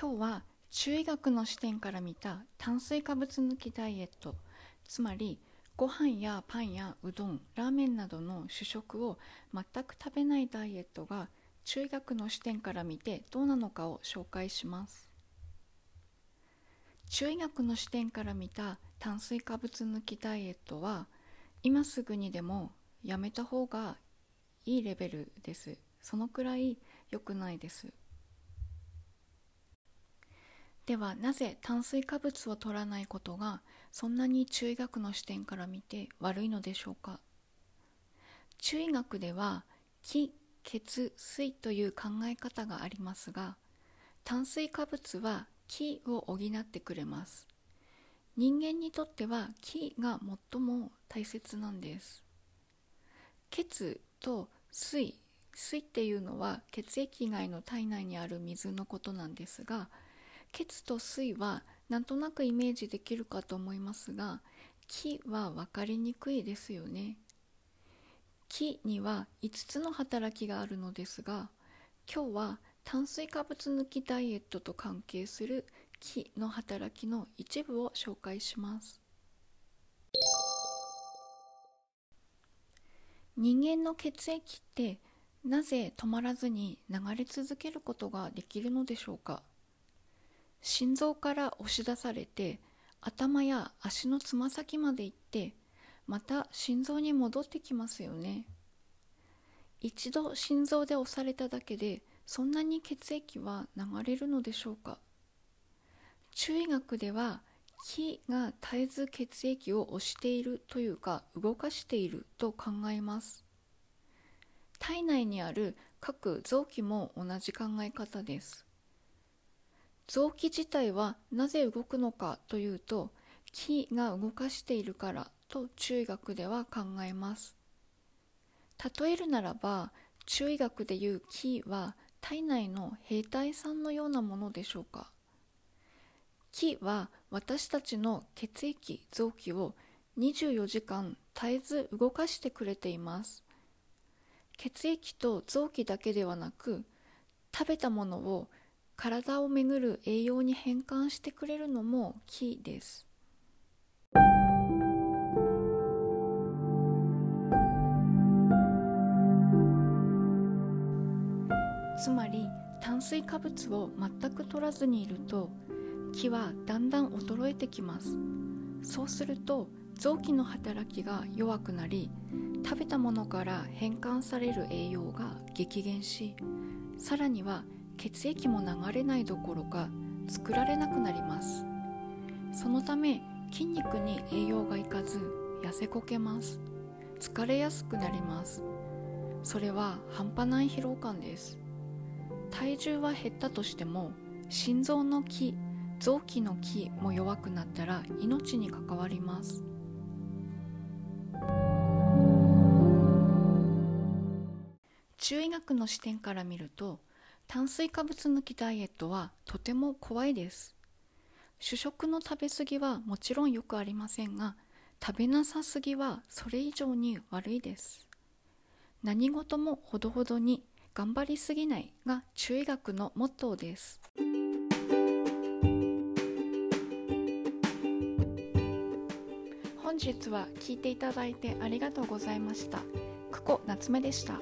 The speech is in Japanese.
今日は中医学の視点から見た炭水化物抜きダイエット。つまりご飯やパンやうどんラーメンなどの主食を全く食べないダイエットが中医学の視点から見てどうなのかを紹介します。中医学の視点から見た炭水化物抜きダイエットは今すぐにでもやめた方がいいレベルです。そのくらい良くないです。ではなぜ炭水化物を取らないことがそんなに中医学の視点から見て悪いのでしょうか？中医学では気血水という考え方がありますが炭水化物は気を補ってくれます。人間にとっては気が最も大切なんです。血と水水っていうのは血液以外の体内にある水のことなんですが血と水はなんとなくイメージできるかと思いますが気は分かりにくいですよね。気には5つの働きがあるのですが今日は炭水化物抜きダイエットと関係する気の働きの一部を紹介します。人間の血液ってなぜ止まらずに流れ続けることができるのでしょうか？心臓から押し出されて頭や足のつま先まで行ってまた心臓に戻ってきますよね。一度心臓で押されただけでそんなに血液は流れるのでしょうか。中医学では気が絶えず血液を押しているというか動かしていると考えます。体内にある各臓器も同じ考え方です。臓器自体はなぜ動くのかというと気が動かしているからと中医学では考えます。例えるならば中医学でいう気は体内の兵隊さんのようなものでしょうか。気は私たちの血液臓器を24時間絶えず動かしてくれています。血液と臓器だけではなく食べたものを体をめぐる栄養に変換してくれるのも木です。つまり炭水化物を全く取らずにいると木はだんだん衰えてきます。そうすると臓器の働きが弱くなり食べたものから変換される栄養が激減しさらには血液も流れないどころか作られなくなります。そのため筋肉に栄養がいかず痩せこけます。疲れやすくなります。それは半端ない疲労感です。体重は減ったとしても心臓の気臓器の気も弱くなったら命に関わります。中医学の視点から見ると炭水化物抜きダイエットはとても怖いです。主食の食べ過ぎはもちろんよくありませんが食べなさすぎはそれ以上に悪いです。何事もほどほどに頑張りすぎないが中医学のモットーです。本日は聞いていただいてありがとうございました。久保夏目でした。